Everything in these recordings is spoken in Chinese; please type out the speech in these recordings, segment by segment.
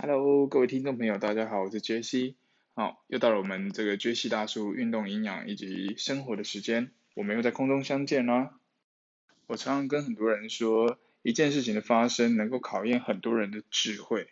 Hello，各位听众朋友，大家好，我是杰西。好，又到了我们这个杰西大叔运动营养以及生活的时间，我们又在空中相见啦。我常常跟很多人说，一件事情的发生能够考验很多人的智慧。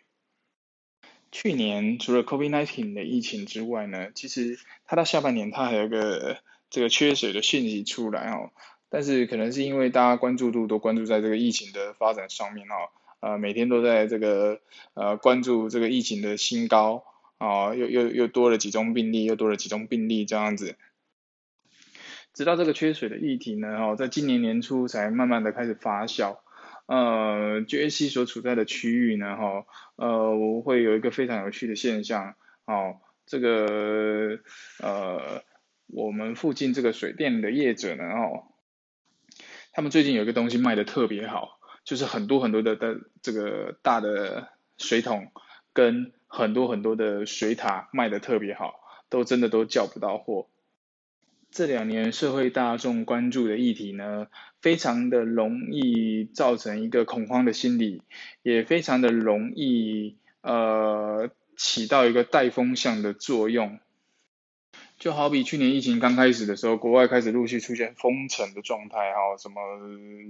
去年除了 COVID-19 的疫情之外呢，其实它到下半年它还有个这个缺水的讯息出来哦。但是可能是因为大家关注度都关注在这个疫情的发展上面哦。呃，每天都在这个呃关注这个疫情的新高啊，又又又多了几宗病例，又多了几宗病例这样子。直到这个缺水的议题呢，哦，在今年年初才慢慢的开始发酵。呃，J C 所处在的区域呢，哈，呃，我会有一个非常有趣的现象，哦，这个呃，我们附近这个水电的业者呢，哦，他们最近有一个东西卖的特别好。就是很多很多的的这个大的水桶跟很多很多的水塔卖的特别好，都真的都叫不到货。这两年社会大众关注的议题呢，非常的容易造成一个恐慌的心理，也非常的容易呃起到一个带风向的作用。就好比去年疫情刚开始的时候，国外开始陆续出现封城的状态，哈，什么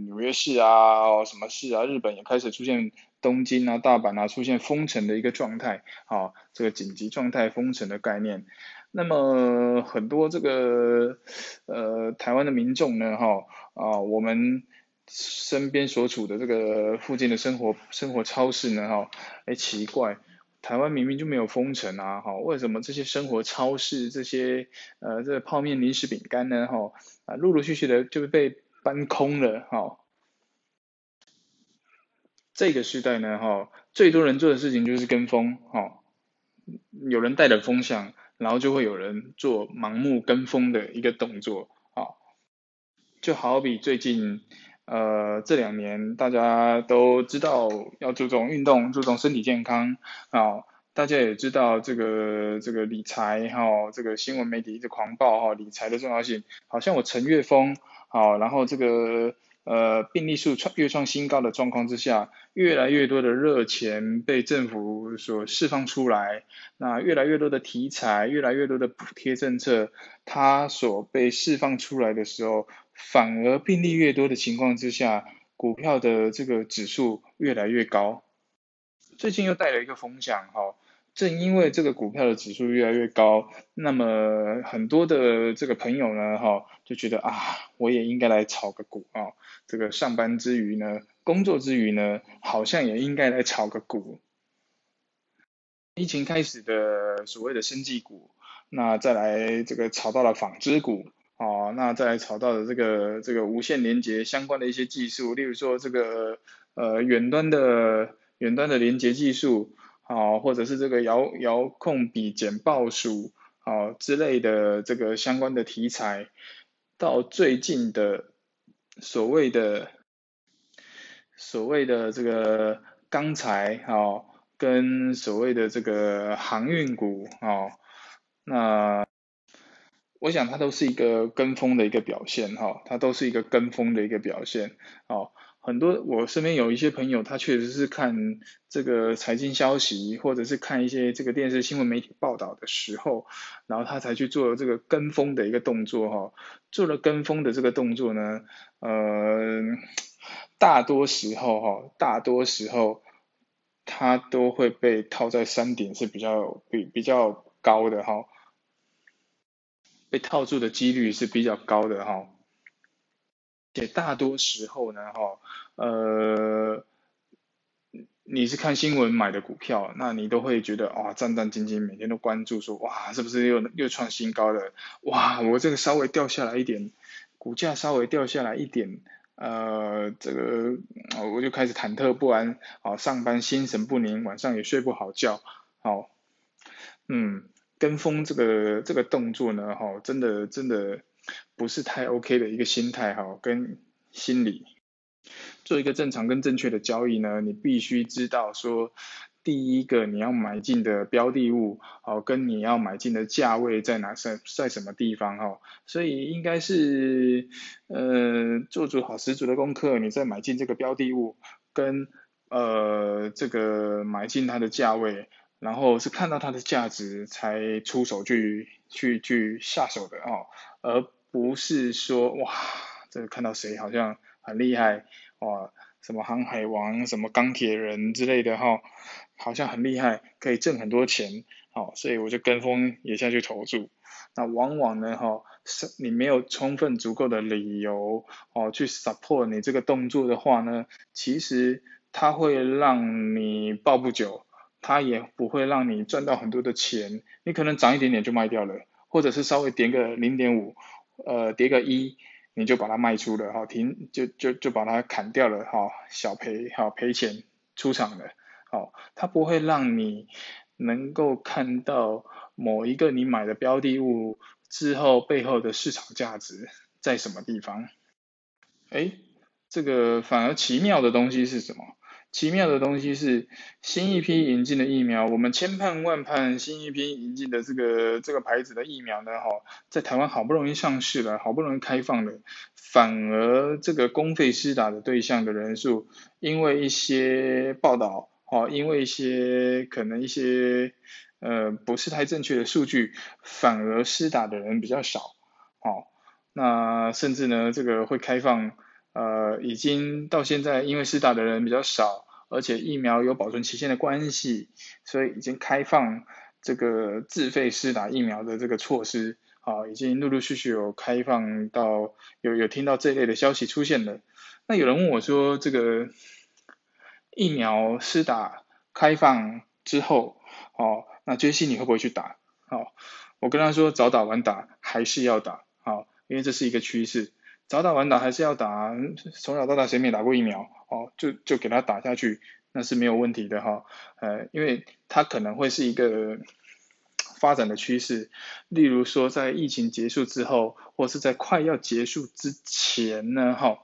纽约市啊，什么市啊，日本也开始出现东京啊、大阪啊出现封城的一个状态，好，这个紧急状态封城的概念。那么很多这个呃台湾的民众呢，哈啊，我们身边所处的这个附近的生活生活超市呢，哈，哎奇怪。台湾明明就没有封城啊，哈，为什么这些生活超市这些呃这泡面零食饼干呢，哈啊陆陆续续的就被搬空了，哈。这个时代呢，哈，最多人做的事情就是跟风，哈，有人带着风向，然后就会有人做盲目跟风的一个动作，啊，就好比最近。呃，这两年大家都知道要注重运动，注重身体健康啊。大家也知道这个这个理财哈，这个新闻媒体一直狂报哈，理财的重要性。好像我陈月峰好，然后这个呃病例数创越创新高的状况之下，越来越多的热钱被政府所释放出来，那越来越多的题材，越来越多的补贴政策，它所被释放出来的时候。反而病例越多的情况之下，股票的这个指数越来越高。最近又带了一个风向，哈，正因为这个股票的指数越来越高，那么很多的这个朋友呢，哈，就觉得啊，我也应该来炒个股啊。这个上班之余呢，工作之余呢，好像也应该来炒个股。疫情开始的所谓的生技股，那再来这个炒到了纺织股。哦，那再来炒到的这个这个无线连接相关的一些技术，例如说这个呃远端的远端的连接技术，好，或者是这个遥遥控笔简报数，好之类的这个相关的题材，到最近的所谓的所谓的这个钢材，好，跟所谓的这个航运股，好，那。我想它都是一个跟风的一个表现哈，它都是一个跟风的一个表现。哦，很多我身边有一些朋友，他确实是看这个财经消息，或者是看一些这个电视新闻媒体报道的时候，然后他才去做这个跟风的一个动作哈。做了跟风的这个动作呢，呃，大多时候哈，大多时候他都会被套在山顶是比较比比较高的哈。被套住的几率是比较高的哈，且大多时候呢哈，呃，你是看新闻买的股票，那你都会觉得啊战战兢兢，每天都关注说哇是不是又又创新高了？哇我这个稍微掉下来一点，股价稍微掉下来一点，呃这个我就开始忐忑不安，啊上班心神不宁，晚上也睡不好觉，好，嗯。跟风这个这个动作呢，哈，真的真的不是太 OK 的一个心态哈，跟心理。做一个正常跟正确的交易呢，你必须知道说，第一个你要买进的标的物，好，跟你要买进的价位在哪在在什么地方哈，所以应该是呃做足好十足的功课，你再买进这个标的物，跟呃这个买进它的价位，然后是看到它的价值才出手去去去下手的哦，而不是说哇，这看到谁好像很厉害哇，什么航海王、什么钢铁人之类的哈，好像很厉害，可以挣很多钱，好，所以我就跟风也下去投注。那往往呢，哈，是你没有充分足够的理由哦去 support 你这个动作的话呢，其实它会让你抱不久，它也不会让你赚到很多的钱，你可能涨一点点就卖掉了，或者是稍微跌个零点五，呃，跌个一，你就把它卖出了，哈，停，就就就把它砍掉了，哈，小赔，哈，赔钱出场了，好，它不会让你能够看到。某一个你买的标的物之后背后的市场价值在什么地方？哎，这个反而奇妙的东西是什么？奇妙的东西是新一批引进的疫苗，我们千盼万盼新一批引进的这个这个牌子的疫苗呢，哈，在台湾好不容易上市了，好不容易开放了，反而这个公费施打的对象的人数，因为一些报道，哦，因为一些可能一些。呃，不是太正确的数据，反而施打的人比较少，哦，那甚至呢，这个会开放，呃，已经到现在，因为施打的人比较少，而且疫苗有保存期限的关系，所以已经开放这个自费施打疫苗的这个措施，好，已经陆陆续续有开放到，有有听到这类的消息出现了。那有人问我说，这个疫苗施打开放之后，哦。那杰西你会不会去打？哦，我跟他说早打晚打还是要打，好，因为这是一个趋势，早打晚打还是要打，从小到大谁没打过疫苗？哦，就就给他打下去，那是没有问题的哈，呃，因为它可能会是一个发展的趋势，例如说在疫情结束之后，或是在快要结束之前呢，哈，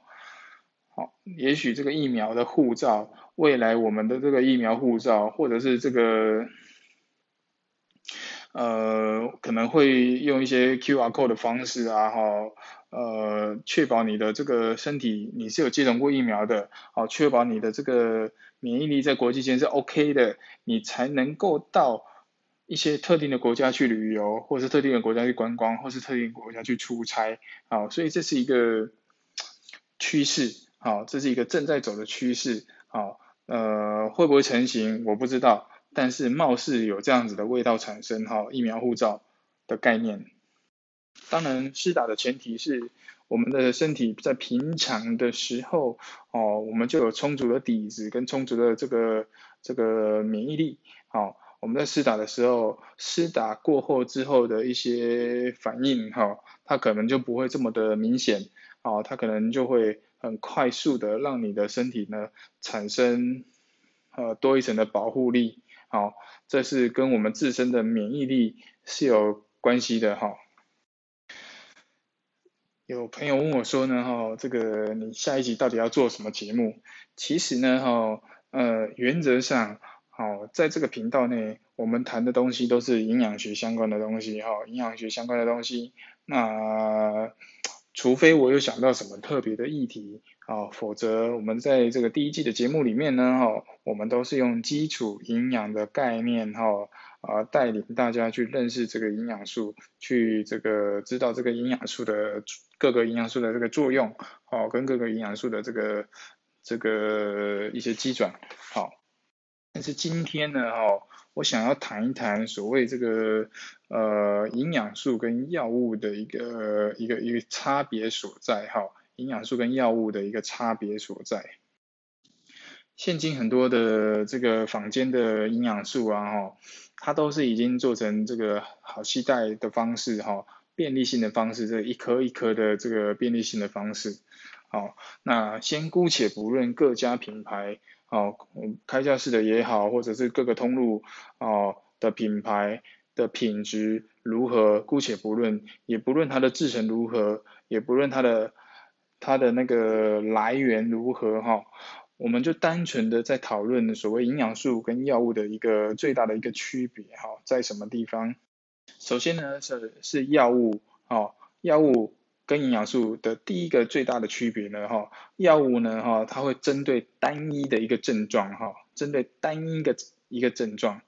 好，也许这个疫苗的护照，未来我们的这个疫苗护照，或者是这个。呃，可能会用一些 QR code 的方式啊，哈，呃，确保你的这个身体你是有接种过疫苗的，好，确保你的这个免疫力在国际间是 OK 的，你才能够到一些特定的国家去旅游，或是特定的国家去观光，或是特定国家去出差，好，所以这是一个趋势，好，这是一个正在走的趋势，好，呃，会不会成型我不知道。但是貌似有这样子的味道产生哈，疫苗护照的概念。当然，施打的前提是我们的身体在平常的时候哦，我们就有充足的底子跟充足的这个这个免疫力。好，我们在施打的时候，施打过后之后的一些反应哈，它可能就不会这么的明显。哦，它可能就会很快速的让你的身体呢产生呃多一层的保护力。好，这是跟我们自身的免疫力是有关系的哈。有朋友问我说呢，哈，这个你下一集到底要做什么节目？其实呢，哈，呃，原则上，好，在这个频道内，我们谈的东西都是营养学相关的东西，哈，营养学相关的东西。那除非我有想到什么特别的议题。好，否则我们在这个第一季的节目里面呢，哈，我们都是用基础营养的概念，哈，啊，带领大家去认识这个营养素，去这个知道这个营养素的各个营养素的这个作用，好，跟各个营养素的这个这个一些基转，好。但是今天呢，哈，我想要谈一谈所谓这个呃营养素跟药物的一个一个一个差别所在，哈。营养素跟药物的一个差别所在。现今很多的这个坊间的营养素啊，哈，它都是已经做成这个好期待的方式，哈，便利性的方式，这一颗一颗的这个便利性的方式。好，那先姑且不论各家品牌，哦，开架式的也好，或者是各个通路哦的品牌的品质如何，姑且不论，也不论它的制成如何，也不论它的。它的那个来源如何哈？我们就单纯的在讨论所谓营养素跟药物的一个最大的一个区别哈，在什么地方？首先呢是是药物哦，药物跟营养素的第一个最大的区别呢，哈，药物呢，哈，它会针对单一的一个症状，哈，针对单一的一个症状，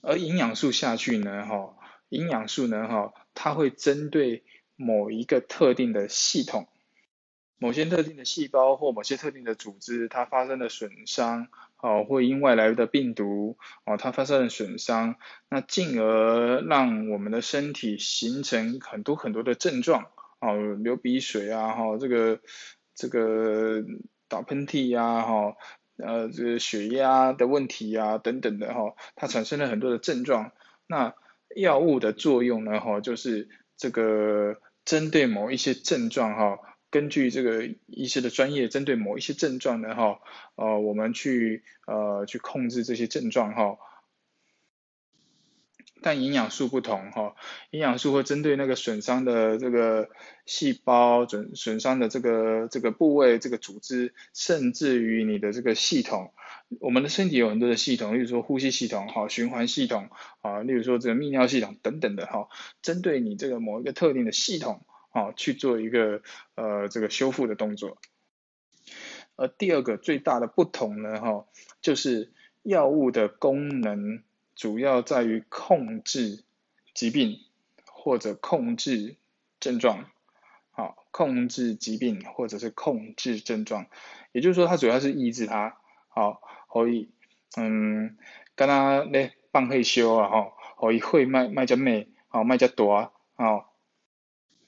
而营养素下去呢，哈，营养素呢，哈，它会针对某一个特定的系统。某些特定的细胞或某些特定的组织，它发生了损伤，哦，会因外来的病毒，哦，它发生了损伤，那进而让我们的身体形成很多很多的症状，哦，流鼻水啊，哈，这个这个打喷嚏呀，哈，呃，这个血压的问题呀，等等的，哈，它产生了很多的症状。那药物的作用呢，哈，就是这个针对某一些症状，哈。根据这个医师的专业，针对某一些症状呢，哈，呃，我们去呃去控制这些症状，哈。但营养素不同，哈，营养素会针对那个损伤的这个细胞，损损伤的这个这个部位，这个组织，甚至于你的这个系统。我们的身体有很多的系统，例如说呼吸系统，哈，循环系统，啊，例如说这个泌尿系统等等的，哈，针对你这个某一个特定的系统。好，去做一个呃这个修复的动作。而第二个最大的不同呢，哈，就是药物的功能主要在于控制疾病或者控制症状，好，控制疾病或者是控制症状，也就是说它主要是抑制它，好，可以，嗯，跟他咧放退休啊，哈，可以会卖卖只咩，好卖只多，好。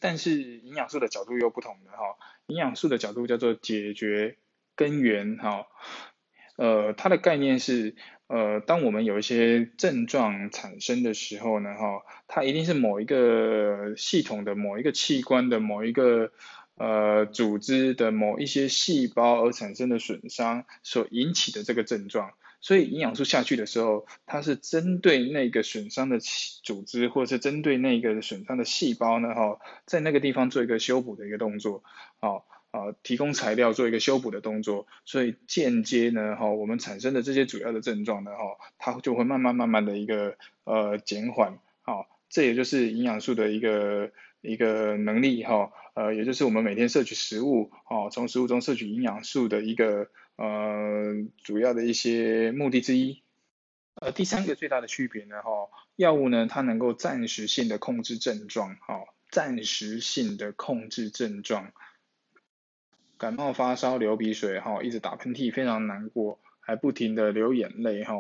但是营养素的角度又不同的哈，营养素的角度叫做解决根源哈，呃，它的概念是呃，当我们有一些症状产生的时候呢哈，它一定是某一个系统的某一个器官的某一个呃组织的某一些细胞而产生的损伤所引起的这个症状。所以营养素下去的时候，它是针对那个损伤的组织，或者是针对那个损伤的细胞呢，哈，在那个地方做一个修补的一个动作，好，啊，提供材料做一个修补的动作，所以间接呢，哈，我们产生的这些主要的症状呢，哈，它就会慢慢慢慢的一个呃减缓，好，这也就是营养素的一个一个能力，哈，呃，也就是我们每天摄取食物，哦，从食物中摄取营养素的一个。呃，主要的一些目的之一。呃，第三个最大的区别呢，哈，药物呢，它能够暂时性的控制症状，哈，暂时性的控制症状。感冒发烧流鼻水，哈，一直打喷嚏，非常难过，还不停的流眼泪，哈。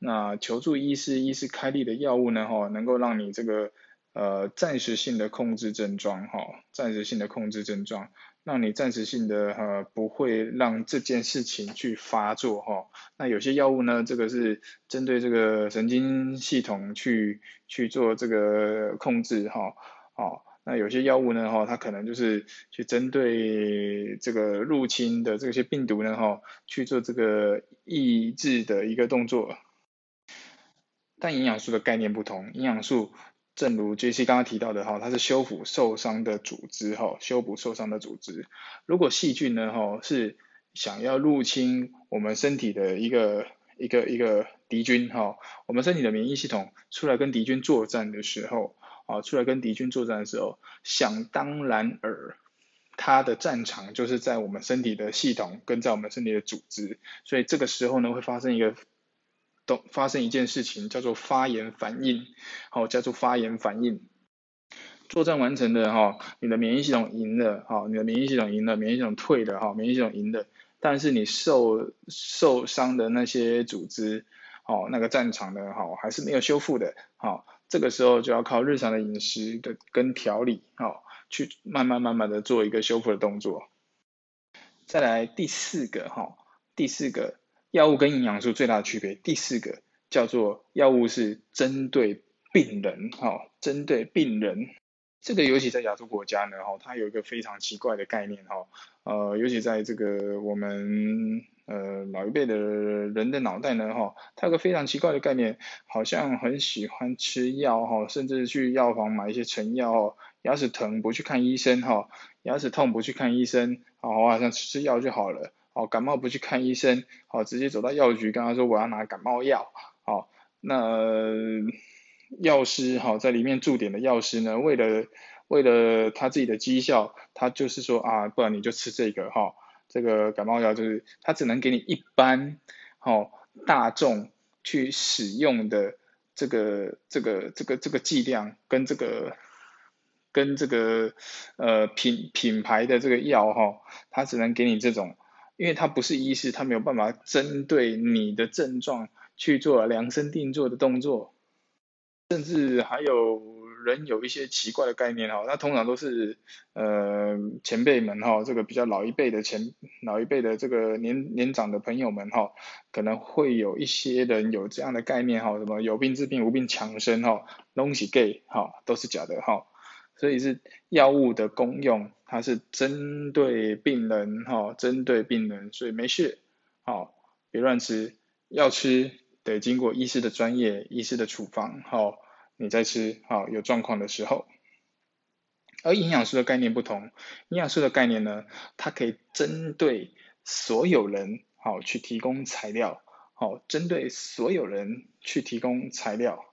那求助医师，医师开立的药物呢，哈，能够让你这个呃暂时性的控制症状，哈，暂时性的控制症状。让你暂时性的呃不会让这件事情去发作哈，那有些药物呢，这个是针对这个神经系统去去做这个控制哈，好，那有些药物呢哈，它可能就是去针对这个入侵的这些病毒呢哈，去做这个抑制的一个动作，但营养素的概念不同，营养素。正如 J.C. 刚刚提到的哈，它是修复受伤的组织哈，修补受伤的组织。如果细菌呢哈是想要入侵我们身体的一个一个一个敌军哈，我们身体的免疫系统出来跟敌军作战的时候啊，出来跟敌军作战的时候，想当然尔，它的战场就是在我们身体的系统跟在我们身体的组织，所以这个时候呢会发生一个。都发生一件事情，叫做发炎反应，好，叫做发炎反应。作战完成的哈，你的免疫系统赢了，哈，你的免疫系统赢了，免疫系统退了，哈，免疫系统赢了，但是你受受伤的那些组织，哦，那个战场的哈，还是没有修复的，好，这个时候就要靠日常的饮食的跟调理，好，去慢慢慢慢的做一个修复的动作。再来第四个哈，第四个。药物跟营养素最大的区别，第四个叫做药物是针对病人，哈，针对病人，这个尤其在亚洲国家呢，哈，它有一个非常奇怪的概念，哈，呃，尤其在这个我们呃老一辈的人的脑袋呢，哈，它有个非常奇怪的概念，好像很喜欢吃药，哈，甚至去药房买一些成药，牙齿疼不去看医生，哈，牙齿痛不去看医生，好，好像吃药就好了。哦，感冒不去看医生，好，直接走到药局跟他说我要拿感冒药，好，那药师哈在里面驻点的药师呢，为了为了他自己的绩效，他就是说啊，不然你就吃这个哈，这个感冒药就是他只能给你一般哦大众去使用的这个这个这个这个剂量跟这个跟这个呃品品牌的这个药哈，他只能给你这种，因为他不是医师，他没有办法针对你的症状去做量身定做的动作，甚至还有。人有一些奇怪的概念哈，那通常都是呃前辈们哈，这个比较老一辈的前老一辈的这个年年长的朋友们哈，可能会有一些人有这样的概念哈，什么有病治病无病强身哈，东西 gay 哈都是假的哈，所以是药物的功用，它是针对病人哈，针对病人，所以没事好别乱吃，要吃得经过医师的专业医师的处方好。你在吃好有状况的时候，而营养素的概念不同，营养素的概念呢，它可以针对所有人好去提供材料，好针对所有人去提供材料。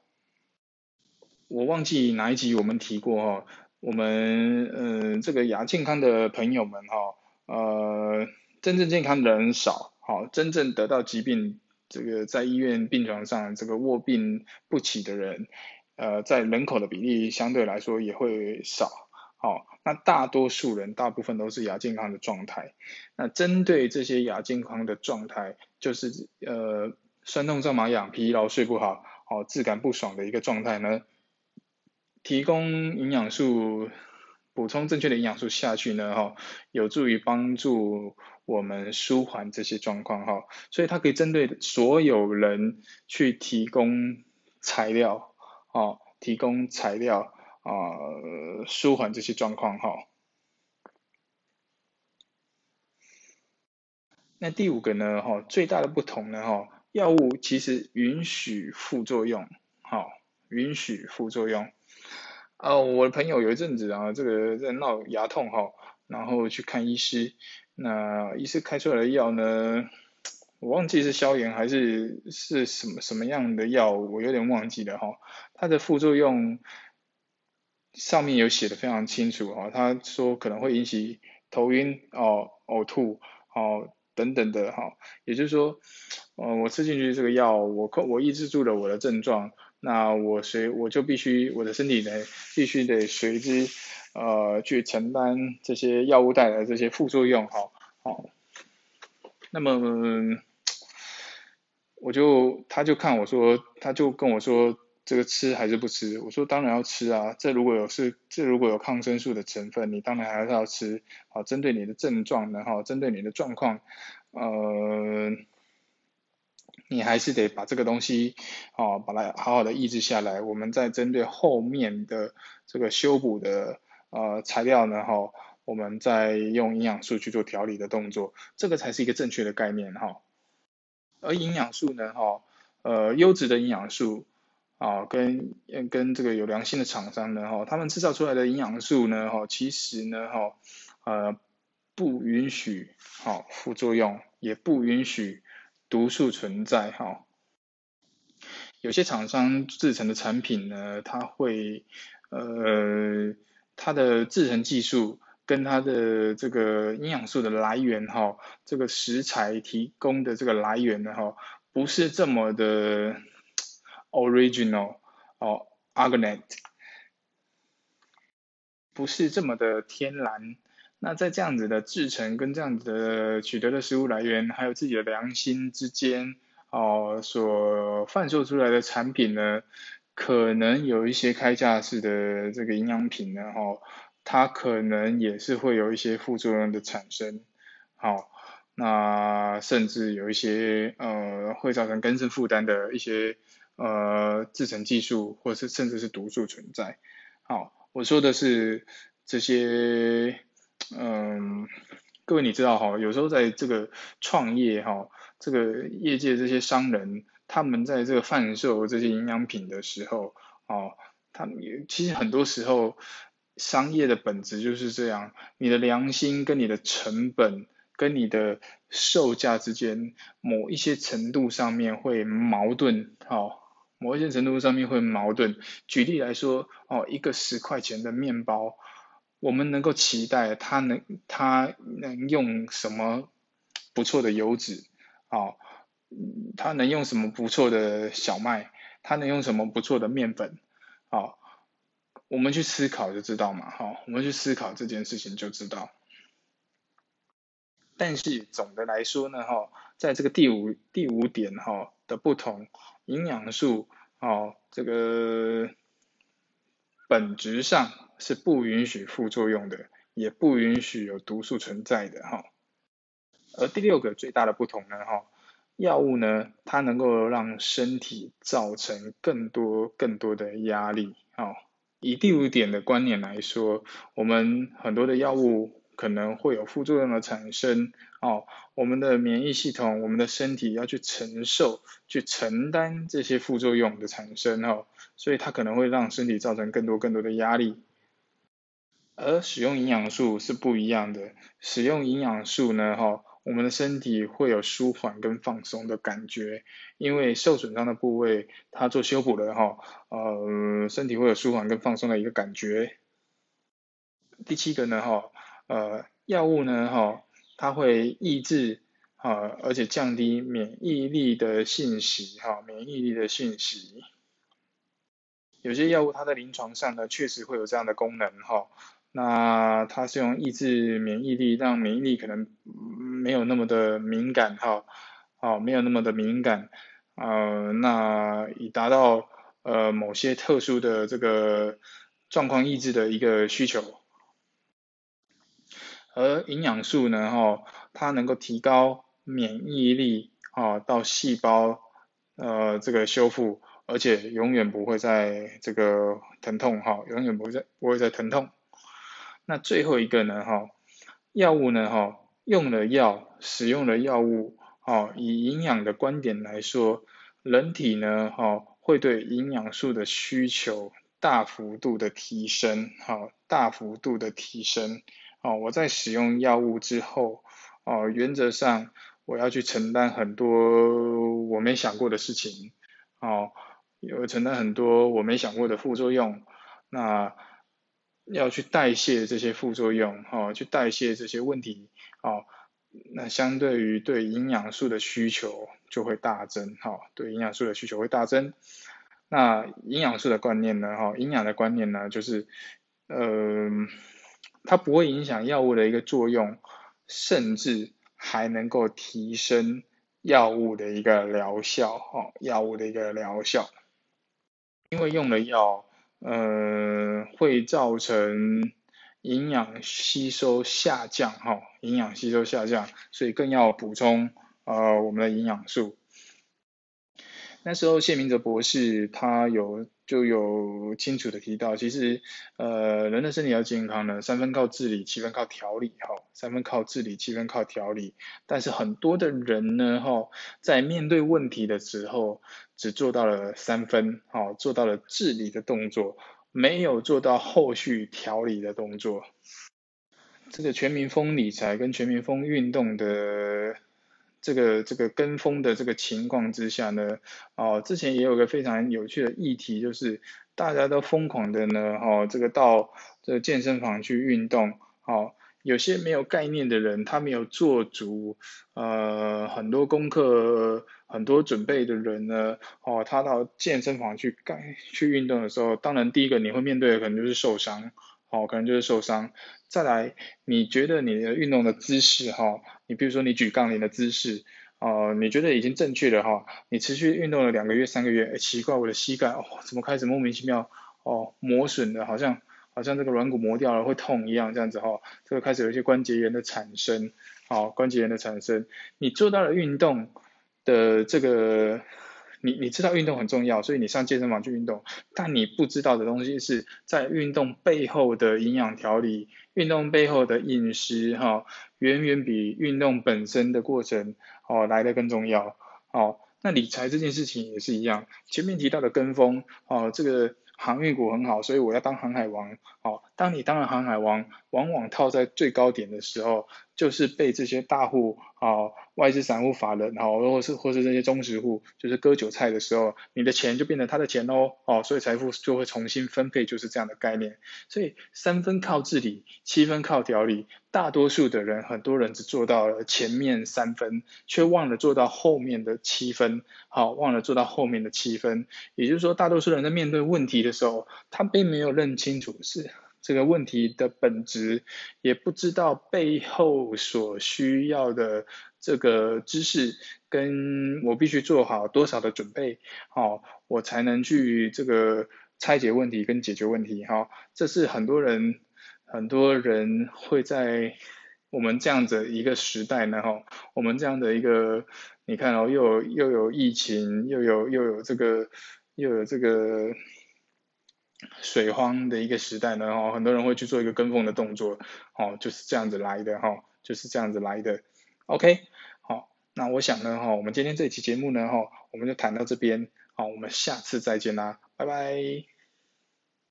我忘记哪一集我们提过哈，我们嗯这个亚健康的朋友们哈，呃真正健康的人少，好真正得到疾病这个在医院病床上这个卧病不起的人。呃，在人口的比例相对来说也会少，好，那大多数人大部分都是亚健康的状态。那针对这些亚健康的状态，就是呃酸痛、胀麻痒、疲劳、睡不好、哦质感不爽的一个状态呢，提供营养素，补充正确的营养素下去呢，哈，有助于帮助我们舒缓这些状况，哈，所以它可以针对所有人去提供材料。哦，提供材料啊，舒缓这些状况哈。那第五个呢，哈，最大的不同呢，哈，药物其实允许副作用，好，允许副作用。哦，我的朋友有一阵子啊，这个在闹牙痛哈，然后去看医师，那医师开出来的药呢？我忘记是消炎还是是什么什么样的药，我有点忘记了哈。它的副作用上面有写的非常清楚哈，他说可能会引起头晕哦、呕吐哦等等的哈。也就是说，呃，我吃进去这个药，我控我抑制住了我的症状，那我随我就必须我的身体呢必须得随之呃去承担这些药物带来的这些副作用哈。好，那么。我就，他就看我说，他就跟我说，这个吃还是不吃？我说当然要吃啊，这如果有是，这如果有抗生素的成分，你当然还是要吃。好，针对你的症状然后，针对你的状况，呃，你还是得把这个东西，哦，把它好好的抑制下来。我们再针对后面的这个修补的呃材料呢，哈，我们再用营养素去做调理的动作，这个才是一个正确的概念，哈。而营养素呢，哈，呃，优质的营养素，啊，跟跟这个有良心的厂商呢，哈，他们制造出来的营养素呢，哈，其实呢，哈，呃，不允许，好副作用，也不允许毒素存在，哈。有些厂商制成的产品呢，它会，呃，它的制成技术。跟它的这个营养素的来源哈，这个食材提供的这个来源呢哈，不是这么的 original 哦，organic，不是这么的天然。那在这样子的制成跟这样子的取得的食物来源，还有自己的良心之间哦，所贩售出来的产品呢，可能有一些开架式的这个营养品呢哈。它可能也是会有一些副作用的产生，好，那甚至有一些呃会造成根生负担的一些呃制成技术，或是甚至是毒素存在。好，我说的是这些，嗯，各位你知道哈，有时候在这个创业哈，这个业界这些商人，他们在这个贩售这些营养品的时候，哦，他们其实很多时候。商业的本质就是这样，你的良心跟你的成本跟你的售价之间，某一些程度上面会矛盾，好，某一些程度上面会矛盾。举例来说，哦，一个十块钱的面包，我们能够期待它能它能用什么不错的油脂，哦，它能用什么不错的小麦，它能用什么不错的面粉，哦，我们去思考就知道嘛，哈，我们去思考这件事情就知道。但是总的来说呢，哈，在这个第五第五点哈的不同，营养素，哦，这个本质上是不允许副作用的，也不允许有毒素存在的，哈。而第六个最大的不同呢，哈，药物呢，它能够让身体造成更多更多的压力，哦。以第五点的观念来说，我们很多的药物可能会有副作用的产生，哦，我们的免疫系统，我们的身体要去承受、去承担这些副作用的产生，哦，所以它可能会让身体造成更多更多的压力。而使用营养素是不一样的，使用营养素呢，哈。我们的身体会有舒缓跟放松的感觉，因为受损伤的部位它做修补了哈，呃，身体会有舒缓跟放松的一个感觉。第七个呢哈，呃，药物呢哈，它会抑制啊，而且降低免疫力的信息哈，免疫力的信息。有些药物它在临床上呢，确实会有这样的功能哈。那它是用抑制免疫力，让免疫力可能没有那么的敏感哈，哦，没有那么的敏感，呃，那以达到呃某些特殊的这个状况抑制的一个需求。而营养素呢，哈，它能够提高免疫力，啊，到细胞呃这个修复，而且永远不会在这个疼痛哈，永远不会在不会在疼痛。那最后一个呢，哈，药物呢，哈，用了药，使用了药物，哈，以营养的观点来说，人体呢，哈，会对营养素的需求大幅度的提升，哈，大幅度的提升，哦，我在使用药物之后，哦，原则上我要去承担很多我没想过的事情，哦，有承担很多我没想过的副作用，那。要去代谢这些副作用，哈，去代谢这些问题，哦，那相对于对营养素的需求就会大增，哈，对营养素的需求会大增。那营养素的观念呢，哈，营养的观念呢，就是，呃，它不会影响药物的一个作用，甚至还能够提升药物的一个疗效，哈，药物的一个疗效，因为用了药。呃，会造成营养吸收下降，哈，营养吸收下降，所以更要补充呃我们的营养素。那时候谢明哲博士他有就有清楚的提到，其实呃人的身体要健康呢，三分靠自理，七分靠调理，哈，三分靠自理，七分靠调理。但是很多的人呢，哈，在面对问题的时候。只做到了三分，好，做到了治理的动作，没有做到后续调理的动作。这个全民风理财跟全民风运动的这个这个跟风的这个情况之下呢，哦，之前也有个非常有趣的议题，就是大家都疯狂的呢，哦，这个到这个健身房去运动，哦。有些没有概念的人，他没有做足呃很多功课、很多准备的人呢，哦，他到健身房去干去运动的时候，当然第一个你会面对的可能就是受伤，哦，可能就是受伤。再来，你觉得你的运动的姿势哈，你比如说你举杠铃的姿势，哦，你觉得已经正确了哈，你持续运动了两个月、三个月，哎，奇怪，我的膝盖哦，怎么开始莫名其妙哦磨损的，好像。好像这个软骨磨掉了会痛一样，这样子哈，这个开始有一些关节炎的产生，好，关节炎的产生，你做到了运动的这个，你你知道运动很重要，所以你上健身房去运动，但你不知道的东西是在运动背后的营养调理，运动背后的饮食哈，远远比运动本身的过程哦来的更重要，好，那理财这件事情也是一样，前面提到的跟风哦，这个。航运股很好，所以我要当航海王，哦，当你当了航海王，往往套在最高点的时候，就是被这些大户啊、外资散户法人，然后或是或是这些中实户，就是割韭菜的时候，你的钱就变成他的钱喽，哦，所以财富就会重新分配，就是这样的概念。所以三分靠治理，七分靠调理。大多数的人，很多人只做到了前面三分，却忘了做到后面的七分，好，忘了做到后面的七分。也就是说，大多数人在面对问题的时候，他并没有认清楚是。这个问题的本质，也不知道背后所需要的这个知识，跟我必须做好多少的准备，好，我才能去这个拆解问题跟解决问题，哈，这是很多人很多人会在我们这样子一个时代呢，哈，我们这样的一个，你看哦，又有又有疫情，又有又有这个又有这个。水荒的一个时代呢，哈，很多人会去做一个跟风的动作，哦，就是这样子来的，哈，就是这样子来的。OK，好，那我想呢，哈，我们今天这期节目呢，哈，我们就谈到这边，好，我们下次再见啦，拜拜。